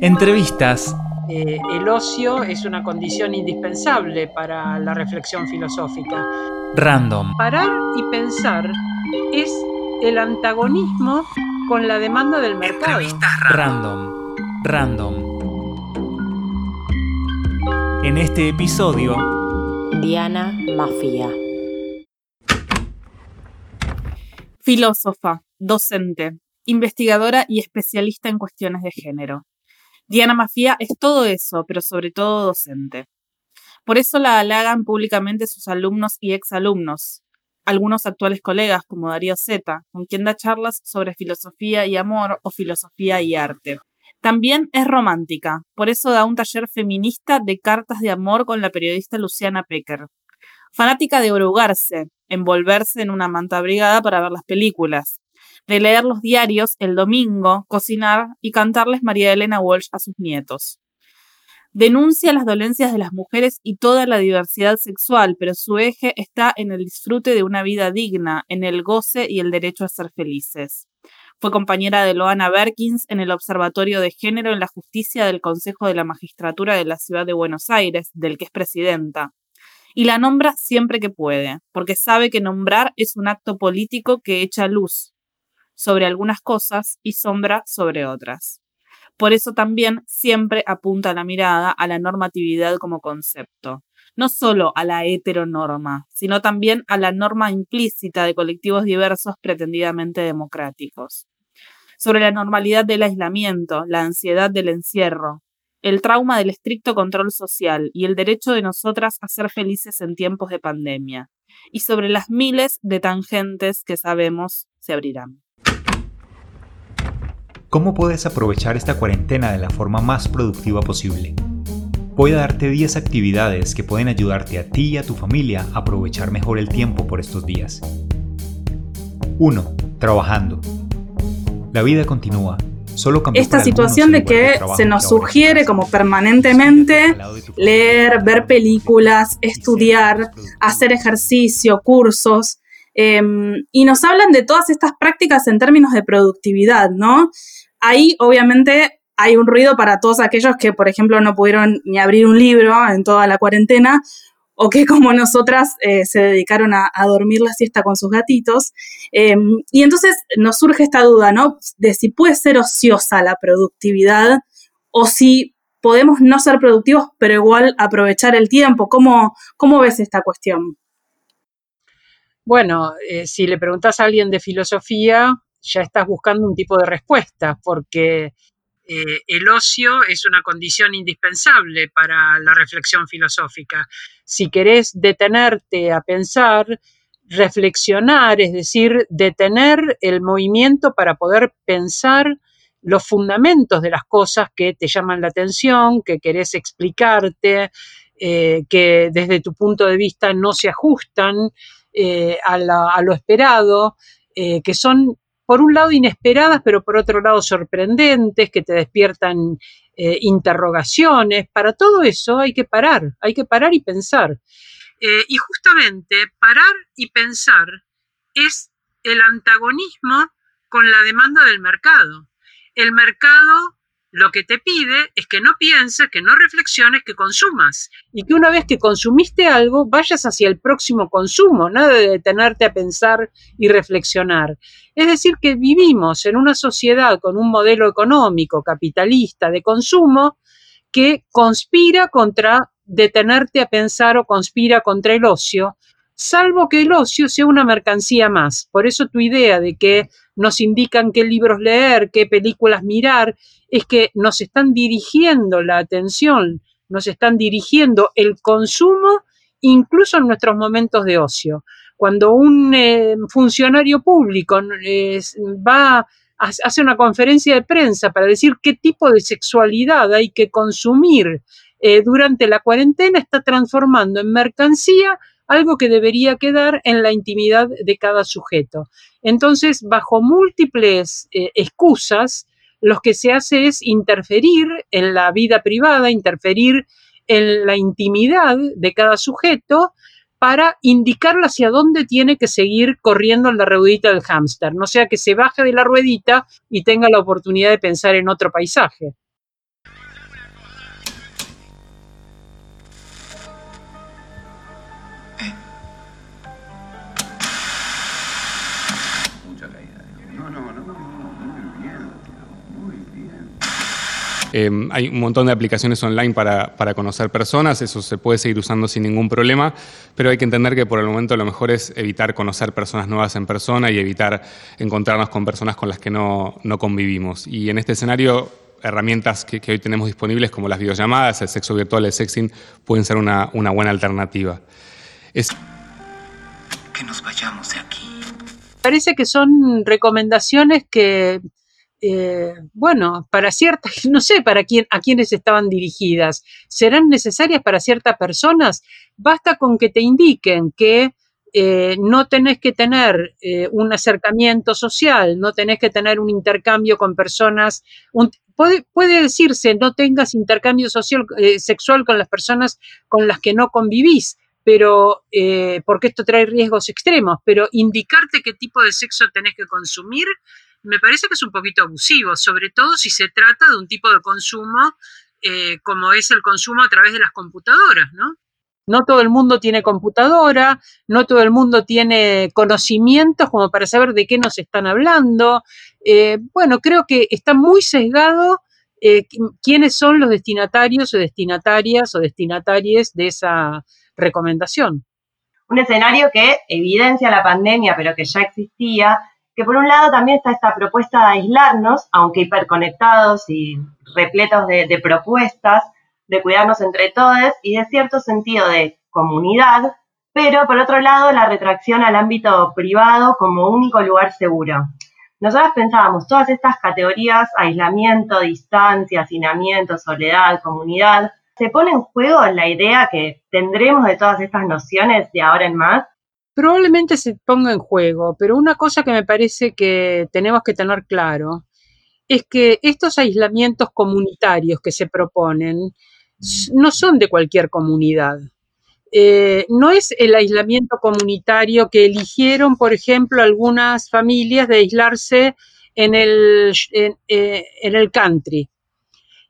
Entrevistas. Eh, el ocio es una condición indispensable para la reflexión filosófica. Random. Parar y pensar es el antagonismo con la demanda del mercado. Random. Random. En este episodio, Diana Mafia. Filósofa, docente, investigadora y especialista en cuestiones de género. Diana Mafia es todo eso, pero sobre todo docente. Por eso la halagan públicamente sus alumnos y exalumnos, algunos actuales colegas como Darío Zeta, con quien da charlas sobre filosofía y amor o filosofía y arte. También es romántica, por eso da un taller feminista de cartas de amor con la periodista Luciana Pecker. Fanática de orugarse, envolverse en una manta abrigada para ver las películas, de leer los diarios el domingo, cocinar y cantarles María Elena Walsh a sus nietos. Denuncia las dolencias de las mujeres y toda la diversidad sexual, pero su eje está en el disfrute de una vida digna, en el goce y el derecho a ser felices. Fue compañera de Loana Berkins en el Observatorio de Género en la Justicia del Consejo de la Magistratura de la Ciudad de Buenos Aires, del que es presidenta. Y la nombra siempre que puede, porque sabe que nombrar es un acto político que echa luz sobre algunas cosas y sombra sobre otras. Por eso también siempre apunta la mirada a la normatividad como concepto, no solo a la heteronorma, sino también a la norma implícita de colectivos diversos pretendidamente democráticos. Sobre la normalidad del aislamiento, la ansiedad del encierro, el trauma del estricto control social y el derecho de nosotras a ser felices en tiempos de pandemia, y sobre las miles de tangentes que sabemos se abrirán. ¿Cómo puedes aprovechar esta cuarentena de la forma más productiva posible? Voy a darte 10 actividades que pueden ayudarte a ti y a tu familia a aprovechar mejor el tiempo por estos días. 1. Trabajando. La vida continúa. Solo Esta situación de que se nos sugiere como permanentemente leer, ver películas, estudiar, hacer ejercicio, cursos, em, y nos hablan de todas estas prácticas en términos de productividad, ¿no? Ahí obviamente hay un ruido para todos aquellos que, por ejemplo, no pudieron ni abrir un libro en toda la cuarentena o que como nosotras eh, se dedicaron a, dormir la siesta con sus gatitos. Em, y entonces nos surge esta duda, ¿no? De si puede ser ociosa la productividad o si podemos no ser productivos, pero igual aprovechar el tiempo. ¿Cómo, cómo ves esta cuestión? Bueno, eh, si le preguntas a alguien de filosofía, ya estás buscando un tipo de respuesta, porque eh, el ocio es una condición indispensable para la reflexión filosófica. Si querés detenerte a pensar, reflexionar, es decir, detener el movimiento para poder pensar los fundamentos de las cosas que te llaman la atención, que querés explicarte, eh, que desde tu punto de vista no se ajustan eh, a, lo esperado, que son por un lado inesperadas, pero por otro lado sorprendentes, que te despiertan eh, interrogaciones. Para todo eso hay que parar, hay que parar y pensar. Eh, y justamente parar y pensar es el antagonismo con la demanda del mercado. El mercado lo que te pide es que no pienses, que no reflexiones, que consumas. Y que una vez que consumiste algo, vayas hacia el próximo consumo, nada de detenerte a pensar y reflexionar. Es decir, que vivimos en una sociedad con un modelo económico capitalista de consumo que conspira contra detenerte a pensar o conspira contra el ocio, salvo que el ocio sea una mercancía más. Por eso tu idea de que nos indican qué libros leer, qué películas mirar, es que nos están dirigiendo la atención, nos están dirigiendo el consumo incluso en nuestros momentos de ocio. Cuando un eh, funcionario público va a hacer una conferencia de prensa para decir qué tipo de sexualidad hay que consumir eh, durante la cuarentena, está transformando en mercancía algo que debería quedar en la intimidad de cada sujeto. Entonces, bajo múltiples eh, excusas, lo que se hace es interferir en la vida privada, interferir en la intimidad de cada sujeto para indicarle hacia dónde tiene que seguir corriendo en la ruedita del hámster, no sea que se baje de la ruedita y tenga la oportunidad de pensar en otro paisaje. Em, hay un montón de aplicaciones online para, para, conocer personas, eso se puede seguir usando sin ningún problema, pero hay que entender que por el momento lo mejor es evitar conocer personas nuevas en persona y evitar encontrarnos con personas con las que no, no convivimos. Y en este escenario, herramientas que, hoy tenemos disponibles como las videollamadas, el sexo virtual, el sexing, pueden ser una, una buena alternativa. Es... Que nos vayamos de aquí. Parece que son recomendaciones que eh, bueno, para ciertas, no sé para quién, a quiénes estaban dirigidas, serán necesarias para ciertas personas, basta con que te indiquen que eh, no tenés que tener eh, un acercamiento social, no tenés que tener un intercambio con personas, puede, puede, decirse no tengas intercambio social, sexual con las personas con las que no convivís, pero porque esto trae riesgos extremos, pero indicarte qué tipo de sexo tenés que consumir me parece que es un poquito abusivo, sobre todo si se trata de un tipo de consumo eh, como es el consumo a través de las computadoras, ¿no? No todo el mundo tiene computadora, no todo el mundo tiene conocimientos como para saber de qué nos están hablando. Eh, bueno, creo que está muy sesgado eh, quiénes son los destinatarios o destinatarias o destinatarias de esa recomendación. Un escenario que evidencia la pandemia, pero que ya existía, que por un lado también está esta propuesta de aislarnos, aunque hiperconectados y repletos de, propuestas, de cuidarnos entre todos y de cierto sentido de comunidad, pero por otro lado la retracción al ámbito privado como único lugar seguro. Nosotros pensábamos, todas estas categorías, aislamiento, distancia, hacinamiento, soledad, comunidad, se pone en juego la idea que tendremos de todas estas nociones de ahora en más probablemente se ponga en juego, pero una cosa que me parece que tenemos que tener claro es que estos aislamientos comunitarios que se proponen no son de cualquier comunidad. Eh, no es el aislamiento comunitario que eligieron, por ejemplo, algunas familias de aislarse en el, en eh, el country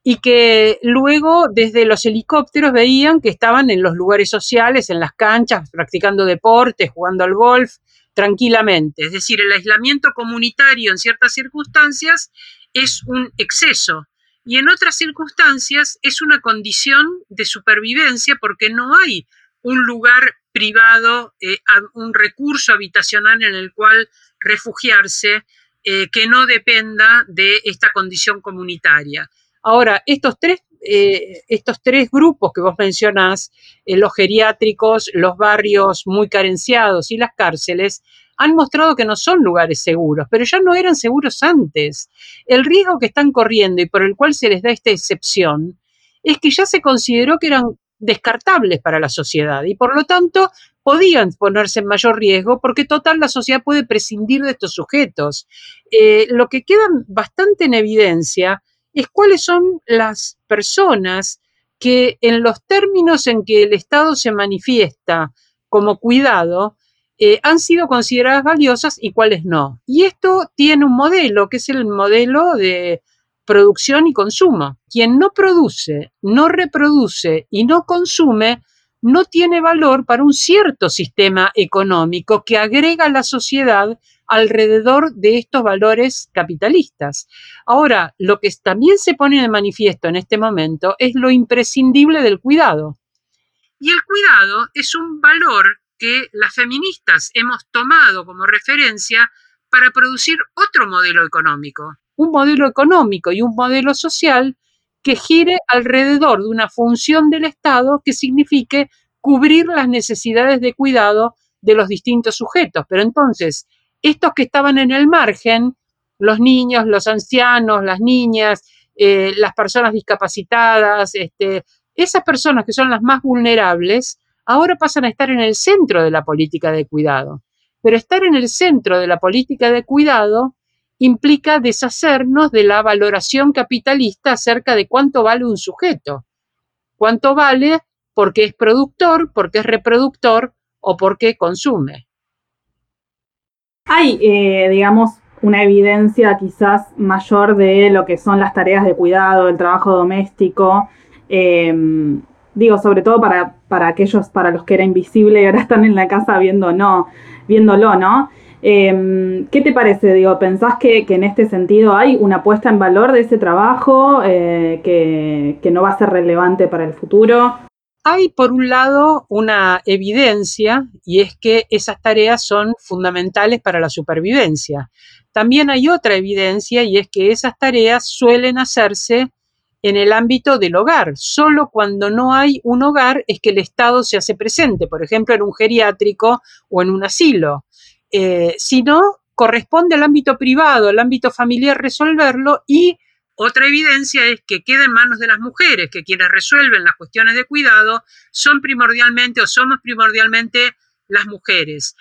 y que luego desde los helicópteros veían que estaban en los lugares sociales, en las canchas, practicando deportes, jugando al golf, tranquilamente. Es decir, el aislamiento comunitario en ciertas circunstancias es un exceso y en otras circunstancias es una condición de supervivencia porque no hay un lugar privado, eh, un recurso habitacional en el cual refugiarse eh, que no dependa de esta condición comunitaria. Ahora, estos tres, eh, estos tres grupos que vos mencionás, eh, los geriátricos, los barrios muy carenciados y las cárceles, han mostrado que no son lugares seguros, pero ya no eran seguros antes. El riesgo que están corriendo y por el cual se les da esta excepción es que ya se consideró que eran descartables para la sociedad y por lo tanto podían ponerse en mayor riesgo porque total la sociedad puede prescindir de estos sujetos. Eh, lo que queda bastante en evidencia es cuáles son las personas que en los términos en que el Estado se manifiesta como cuidado, eh, han sido consideradas valiosas y cuáles no. Y esto tiene un modelo, que es el modelo de producción y consumo. Quien no produce, no reproduce y no consume, no tiene valor para un cierto sistema económico que agrega a la sociedad alrededor de estos valores capitalistas. Ahora, lo que también se pone de manifiesto en este momento es lo imprescindible del cuidado. Y el cuidado es un valor que las feministas hemos tomado como referencia para producir otro modelo económico, un modelo económico y un modelo social que gire alrededor de una función del Estado que signifique cubrir las necesidades de cuidado de los distintos sujetos. Pero entonces, estos que estaban en el margen, los niños, los ancianos, las niñas, eh, las personas discapacitadas, este, esas personas que son las más vulnerables, ahora pasan a estar en el centro de la política de cuidado. Pero estar en el centro de la política de cuidado implica deshacernos de la valoración capitalista acerca de cuánto vale un sujeto. Cuánto vale porque es productor, porque es reproductor o porque consume. Hay, eh, digamos, una evidencia quizás mayor de lo que son las tareas de cuidado, el trabajo doméstico. Em, digo, sobre todo para, para, aquellos para los que era invisible y ahora están en la casa viendo no, viéndolo, ¿no? Em, ¿Qué te parece? Digo, ¿pensás que, en este sentido hay una puesta en valor de ese trabajo eh, que, que no va a ser relevante para el futuro? Hay, por un lado, una evidencia y es que esas tareas son fundamentales para la supervivencia. También hay otra evidencia y es que esas tareas suelen hacerse en el ámbito del hogar. Solo cuando no hay un hogar es que el Estado se hace presente, por ejemplo, en un geriátrico o en un asilo. Eh, si no, corresponde al ámbito privado, al ámbito familiar resolverlo y otra evidencia es que queda en manos de las mujeres, que quienes resuelven las cuestiones de cuidado son primordialmente o somos primordialmente las mujeres.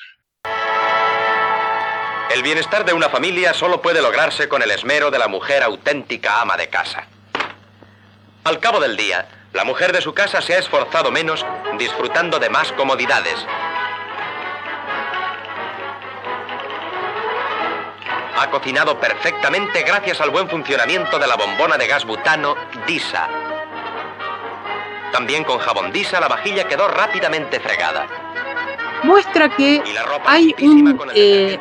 El bienestar de una familia solo puede lograrse con el esmero de la mujer auténtica ama de casa. Al cabo del día, la mujer de su casa se ha esforzado menos disfrutando de más comodidades. Ha cocinado perfectamente gracias al buen funcionamiento de la bombona de gas butano DISA. También con jabón DISA la vajilla quedó rápidamente fregada muestra que hay un, eh,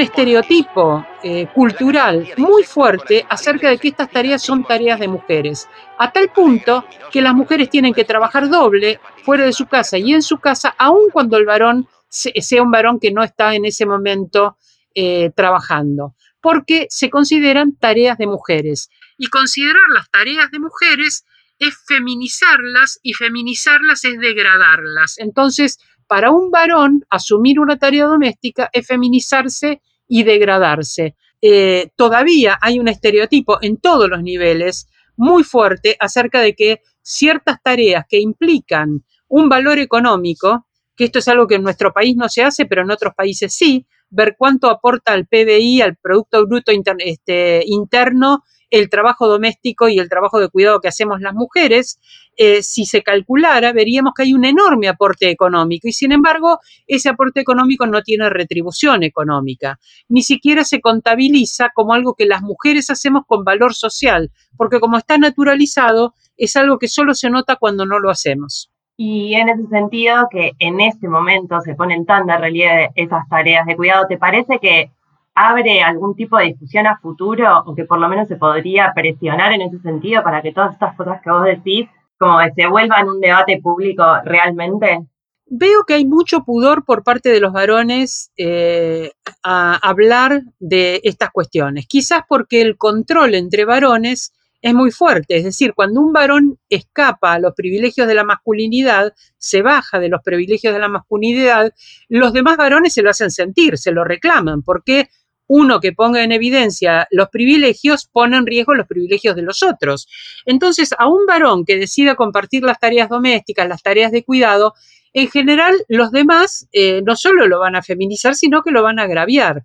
estereotipo eh, cultural muy fuerte acerca de que estas tareas son tareas de mujeres, a tal punto que las mujeres tienen que trabajar doble fuera de su casa y en su casa, aun cuando el varón sea un varón que no está en ese momento eh, trabajando, porque se consideran tareas de mujeres. Y considerar las tareas de mujeres es feminizarlas y feminizarlas es degradarlas. Entonces, para un varón, asumir una tarea doméstica es feminizarse y degradarse. Eh, todavía hay un estereotipo en todos los niveles muy fuerte acerca de que ciertas tareas que implican un valor económico, que esto es algo que en nuestro país no se hace, pero en otros países sí, ver cuánto aporta al PBI, al Producto Bruto este, Interno, el trabajo doméstico y el trabajo de cuidado que hacemos las mujeres, eh, si se calculara, veríamos que hay un enorme aporte económico y sin embargo ese aporte económico no tiene retribución económica, ni siquiera se contabiliza como algo que las mujeres hacemos con valor social, porque como está naturalizado, es algo que solo se nota cuando no lo hacemos. Y en ese sentido, que en este momento se ponen tan de relieve esas tareas de cuidado, ¿te parece que abre algún tipo de discusión a futuro o que por lo menos se podría presionar en ese sentido para que todas estas cosas que vos decís como que se vuelvan un debate público realmente? Veo que hay mucho pudor por parte de los varones eh, a hablar de estas cuestiones, quizás porque el control entre varones es muy fuerte, es decir, cuando un varón escapa a los privilegios de la masculinidad, se baja de los privilegios de la masculinidad, los demás varones se lo hacen sentir, se lo reclaman, porque uno que ponga en evidencia los privilegios pone en riesgo los privilegios de los otros. Entonces, a un varón que decida compartir las tareas domésticas, las tareas de cuidado, en general los demás eh, no solo lo van a feminizar, sino que lo van a agraviar.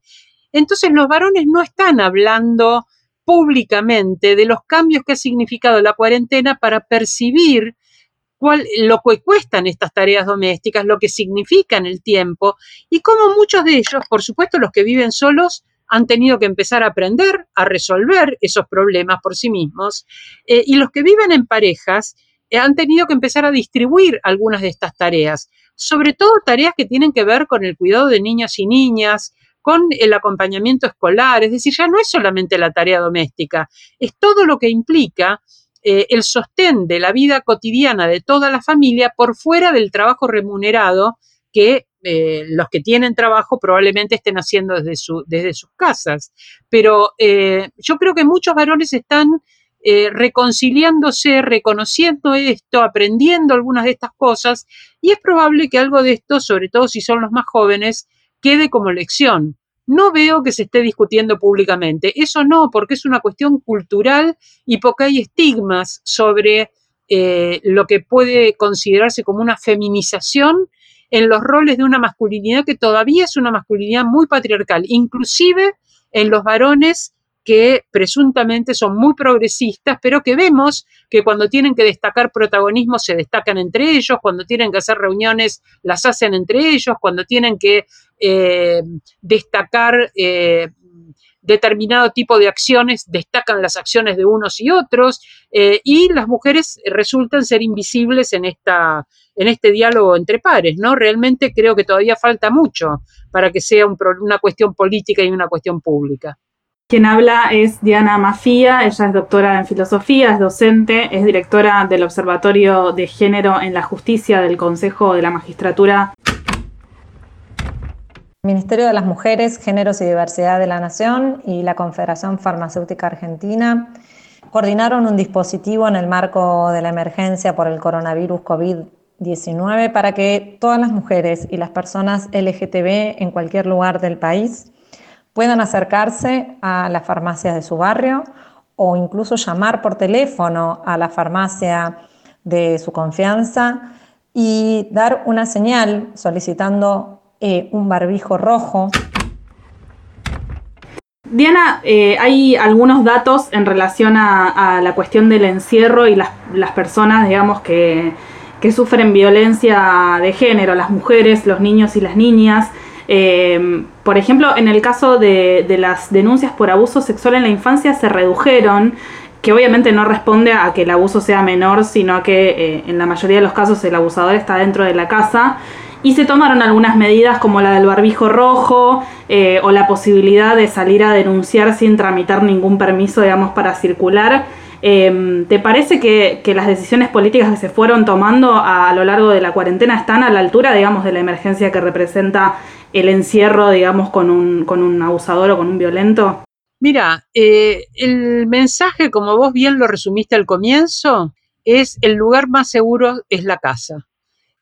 Entonces, los varones no están hablando públicamente de los cambios que ha significado la cuarentena para percibir cuál, lo que cuestan estas tareas domésticas, lo que significan el tiempo y cómo muchos de ellos, por supuesto los que viven solos, han tenido que empezar a aprender a resolver esos problemas por sí mismos eh, y los que viven en parejas eh, han tenido que empezar a distribuir algunas de estas tareas, sobre todo tareas que tienen que ver con el cuidado de niños y niñas, con el acompañamiento escolar, es decir, ya no es solamente la tarea doméstica, es todo lo que implica eh, el sostén de la vida cotidiana de toda la familia por fuera del trabajo remunerado que eh, los que tienen trabajo probablemente estén haciendo desde, su, desde sus casas. Pero eh, yo creo que muchos varones están reconciliándose, reconociendo esto, aprendiendo algunas de estas cosas, y es probable que algo de esto, sobre todo si son los más jóvenes, quede como lección. No veo que se esté discutiendo públicamente. Eso no, porque es una cuestión cultural y porque hay estigmas sobre lo que puede considerarse como una feminización en los roles de una masculinidad que todavía es una masculinidad muy patriarcal, inclusive en los varones que presuntamente son muy progresistas, pero que vemos que cuando tienen que destacar protagonismo se destacan entre ellos, cuando tienen que hacer reuniones las hacen entre ellos, cuando tienen que eh, destacar, eh, determinado tipo de acciones destacan las acciones de unos y otros, eh, y las mujeres resultan ser invisibles en, esta, en este diálogo entre pares, ¿no? Realmente creo que todavía falta mucho para que sea una cuestión política y una cuestión pública. Quien habla es Diana Mafía, ella es doctora en filosofía, es docente, es directora del Observatorio de Género en la Justicia del Consejo de la Magistratura. Ministerio de las Mujeres, Géneros y Diversidad de la Nación y la Confederación Farmacéutica Argentina coordinaron un dispositivo en el marco de la emergencia por el coronavirus COVID-19 para que todas las mujeres y las personas LGTB en cualquier lugar del país puedan acercarse a las farmacias de su barrio o incluso llamar por teléfono a la farmacia de su confianza y dar una señal solicitando eh, un barbijo rojo. Diana, eh, hay algunos datos en relación a, la cuestión del encierro y las, personas, digamos, que, que, sufren violencia de género, las mujeres, los niños y las niñas. Eh, por ejemplo, en el caso de, las denuncias por abuso sexual en la infancia se redujeron, que obviamente no responde a que el abuso sea menor, sino a que eh, en la mayoría de los casos el abusador está dentro de la casa. Y se tomaron algunas medidas como la del barbijo rojo eh, o la posibilidad de salir a denunciar sin tramitar ningún permiso, digamos, para circular. ¿Te parece que, las decisiones políticas que se fueron tomando a, a, lo largo de la cuarentena están a la altura, digamos, de la emergencia que representa el encierro, digamos, con un, con un abusador o con un violento? Mira, eh, el mensaje, como vos bien lo resumiste al comienzo, es el lugar más seguro es la casa.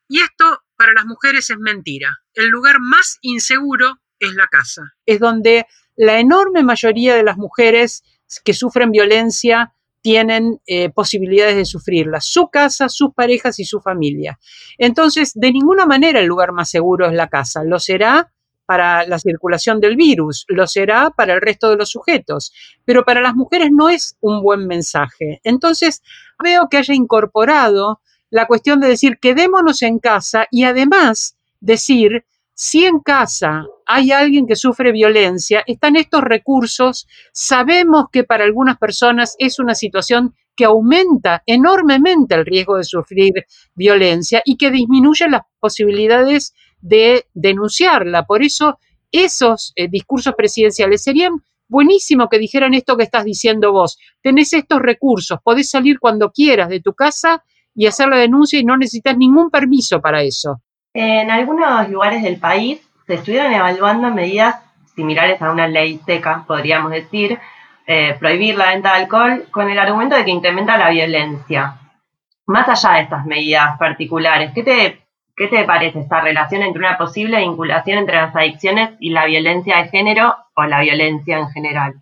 Y esto para las mujeres es mentira. El lugar más inseguro es la casa. Es donde la enorme mayoría de las mujeres que sufren violencia tienen eh, posibilidades de sufrirla, su casa, sus parejas y su familia. Entonces, de ninguna manera el lugar más seguro es la casa, lo será para la circulación del virus, lo será para el resto de los sujetos, pero para las mujeres no es un buen mensaje. Entonces, veo que haya incorporado la cuestión de decir quedémonos en casa y además decir si en casa hay alguien que sufre violencia, están estos recursos. Sabemos que para algunas personas es una situación que aumenta enormemente el riesgo de sufrir violencia y que disminuye las posibilidades de denunciarla. Por eso esos eh, discursos presidenciales serían buenísimo que dijeran esto que estás diciendo vos. Tenés estos recursos, podés salir cuando quieras de tu casa y hacer la denuncia y no necesitas ningún permiso para eso. En algunos lugares del país se estuvieron evaluando medidas similares a una ley seca, podríamos decir, eh, prohibir la venta de alcohol con el argumento de que incrementa la violencia. Más allá de estas medidas particulares, ¿qué te, ¿qué te parece esta relación entre una posible vinculación entre las adicciones y la violencia de género o la violencia en general?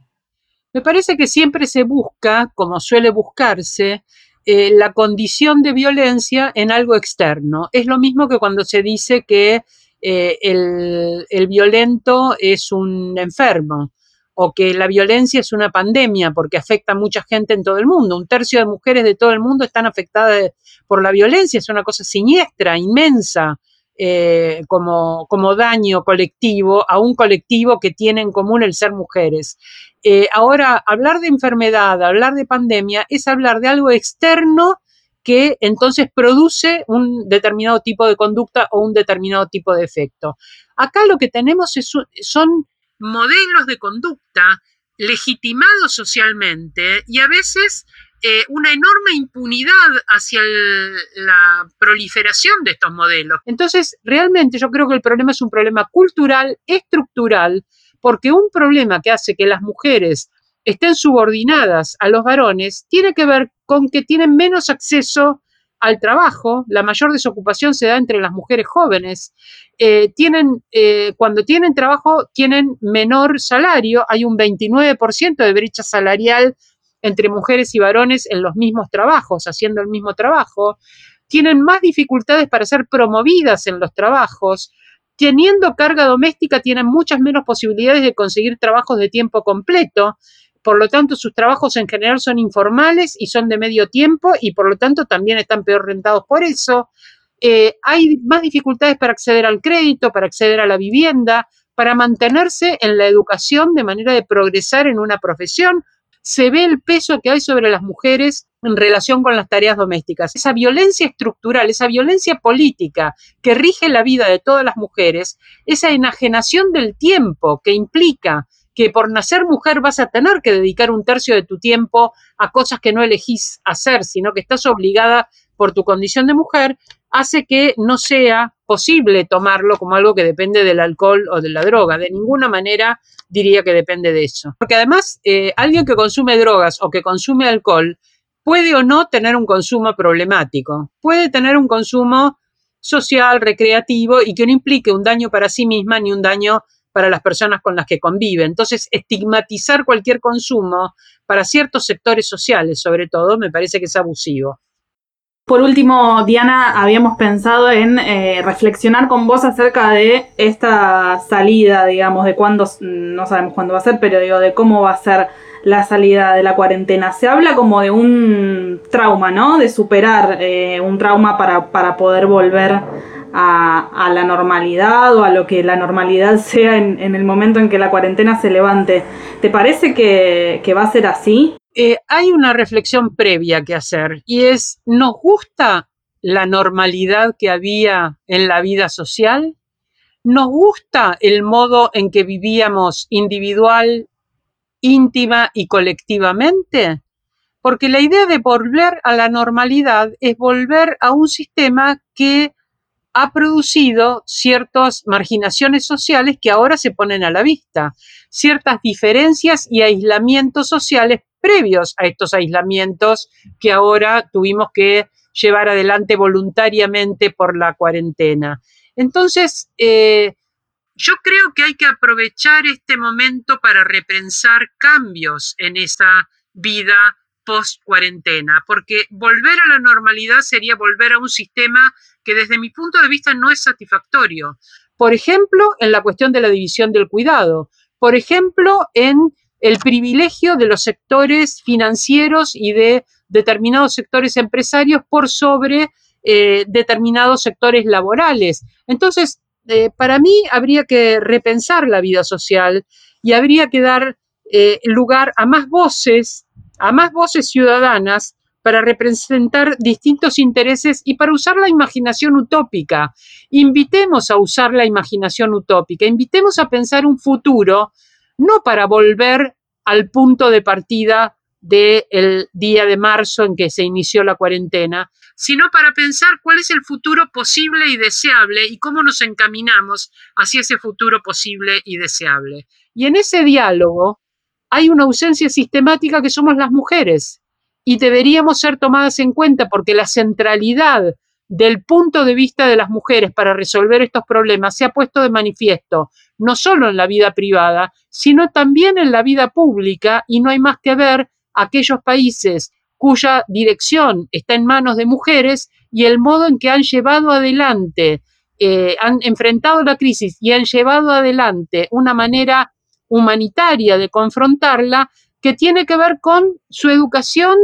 Me parece que siempre se busca, como suele buscarse, eh, la condición de violencia en algo externo. Es lo mismo que cuando se dice que eh, el, violento es un enfermo o que la violencia es una pandemia porque afecta a mucha gente en todo el mundo. Un tercio de mujeres de todo el mundo están afectadas por la violencia, es una cosa siniestra, inmensa, eh, como, como daño colectivo a un colectivo que tiene en común el ser mujeres. Eh, ahora, hablar de enfermedad, hablar de pandemia, es hablar de algo externo que entonces produce un determinado tipo de conducta o un determinado tipo de efecto. Acá lo que tenemos son modelos de conducta legitimados socialmente y a veces eh, una enorme impunidad hacia la proliferación de estos modelos. Entonces, realmente yo creo que el problema es un problema cultural, estructural, porque un problema que hace que las mujeres estén subordinadas a los varones tiene que ver con que tienen menos acceso al trabajo, la mayor desocupación se da entre las mujeres jóvenes, eh, tienen, eh, cuando tienen trabajo tienen menor salario, hay un 29% de brecha salarial entre mujeres y varones en los mismos trabajos, haciendo el mismo trabajo, tienen más dificultades para ser promovidas en los trabajos, teniendo carga doméstica tienen muchas menos posibilidades de conseguir trabajos de tiempo completo, por lo tanto sus trabajos en general son informales y son de medio tiempo y por lo tanto también están peor rentados por eso. Eh, hay más dificultades para acceder al crédito, para acceder a la vivienda, para mantenerse en la educación de manera de progresar en una profesión. Se ve el peso que hay sobre las mujeres en relación con las tareas domésticas. Esa violencia estructural, esa violencia política que rige la vida de todas las mujeres, esa enajenación del tiempo que implica que por nacer mujer vas a tener que dedicar un tercio de tu tiempo a cosas que no elegís hacer, sino que estás obligada por tu condición de mujer, hace que no sea posible tomarlo como algo que depende del alcohol o de la droga. De ninguna manera diría que depende de eso. Porque además, eh, alguien que consume drogas o que consume alcohol puede o no tener un consumo problemático. Puede tener un consumo social, recreativo y que no implique un daño para sí misma ni un daño para las personas con las que convive. Entonces, estigmatizar cualquier consumo para ciertos sectores sociales, sobre todo, me parece que es abusivo. Por último, Diana, habíamos pensado en eh, reflexionar con vos acerca de esta salida, digamos, de cuándo, no sabemos cuándo va a ser, pero digo, de cómo va a ser la salida de la cuarentena. Se habla como de un trauma, ¿no? De superar eh, un trauma para, para poder volver a, la normalidad o a lo que la normalidad sea en, el momento en que la cuarentena se levante. ¿Te parece que, va a ser así? Eh, hay una reflexión previa que hacer y es, ¿nos gusta la normalidad que había en la vida social? ¿Nos gusta el modo en que vivíamos individual, íntima y colectivamente? Porque la idea de volver a la normalidad es volver a un sistema que ha producido ciertas marginaciones sociales que ahora se ponen a la vista, ciertas diferencias y aislamientos sociales previos a estos aislamientos que ahora tuvimos que llevar adelante voluntariamente por la cuarentena. Entonces, eh, yo creo que hay que aprovechar este momento para repensar cambios en esa vida post cuarentena, porque volver a la normalidad sería volver a un sistema que desde mi punto de vista no es satisfactorio. Por ejemplo, en la cuestión de la división del cuidado, por ejemplo, en el privilegio de los sectores financieros y de determinados sectores empresarios por sobre eh, determinados sectores laborales. Entonces, eh, para mí habría que repensar la vida social y habría que dar eh, lugar a más voces, a más voces ciudadanas para representar distintos intereses y para usar la imaginación utópica. Invitemos a usar la imaginación utópica, invitemos a pensar un futuro, no para volver al punto de partida del día de marzo en que se inició la cuarentena, sino para pensar cuál es el futuro posible y deseable y cómo nos encaminamos hacia ese futuro posible y deseable. Y en ese diálogo hay una ausencia sistemática que somos las mujeres y deberíamos ser tomadas en cuenta porque la centralidad del punto de vista de las mujeres para resolver estos problemas se ha puesto de manifiesto, no solo en la vida privada, sino también en la vida pública, y no hay más que ver aquellos países cuya dirección está en manos de mujeres y el modo en que han llevado adelante, eh, han enfrentado la crisis y han llevado adelante una manera humanitaria de confrontarla, que tiene que ver con su educación,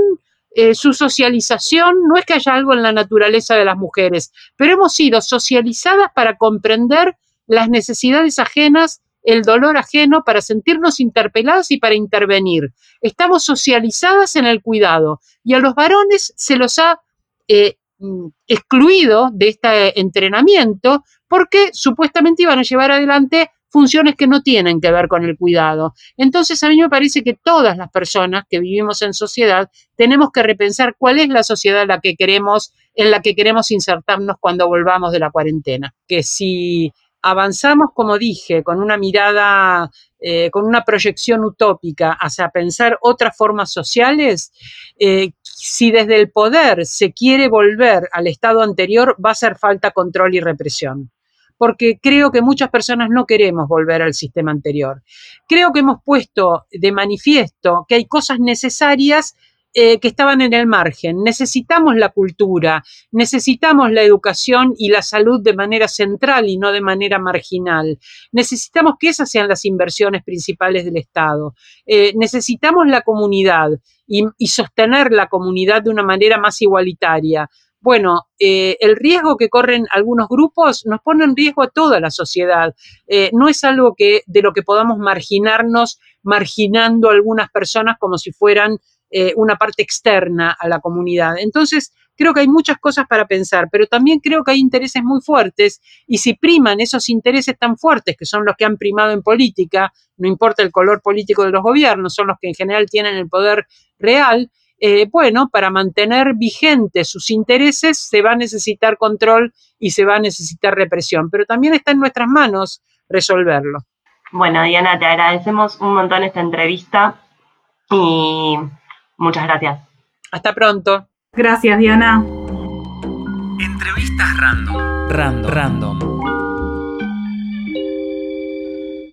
eh, su socialización. No es que haya algo en la naturaleza de las mujeres, pero hemos sido socializadas para comprender las necesidades ajenas, el dolor ajeno, para sentirnos interpeladas y para intervenir. Estamos socializadas en el cuidado y a los varones se los ha eh, mm, excluido de este entrenamiento porque supuestamente iban a llevar adelante funciones que no tienen que ver con el cuidado. Entonces, a mí me parece que todas las personas que vivimos en sociedad tenemos que repensar cuál es la sociedad en la que queremos, en la que queremos insertarnos cuando volvamos de la cuarentena. Que si avanzamos, como dije, con una mirada, eh, con una proyección utópica hacia pensar otras formas sociales, eh, si desde el poder se quiere volver al estado anterior, va a hacer falta control y represión porque creo que muchas personas no queremos volver al sistema anterior. Creo que hemos puesto de manifiesto que hay cosas necesarias eh, que estaban en el margen. Necesitamos la cultura, necesitamos la educación y la salud de manera central y no de manera marginal. Necesitamos que esas sean las inversiones principales del Estado. Eh, necesitamos la comunidad y sostener la comunidad de una manera más igualitaria bueno, eh, el riesgo que corren algunos grupos nos pone en riesgo a toda la sociedad. Eh, no es algo que de lo que podamos marginarnos, marginando a algunas personas como si fueran eh, una parte externa a la comunidad. Entonces, creo que hay muchas cosas para pensar, pero también creo que hay intereses muy fuertes y si priman esos intereses tan fuertes, que son los que han primado en política, no importa el color político de los gobiernos, son los que en general tienen el poder real, eh, bueno, para mantener vigentes sus intereses se va a necesitar control y se va a necesitar represión, pero también está en nuestras manos resolverlo. Bueno, Diana, te agradecemos un montón esta entrevista y muchas gracias. Hasta pronto. Gracias, Diana. Entrevistas random. Random. Random.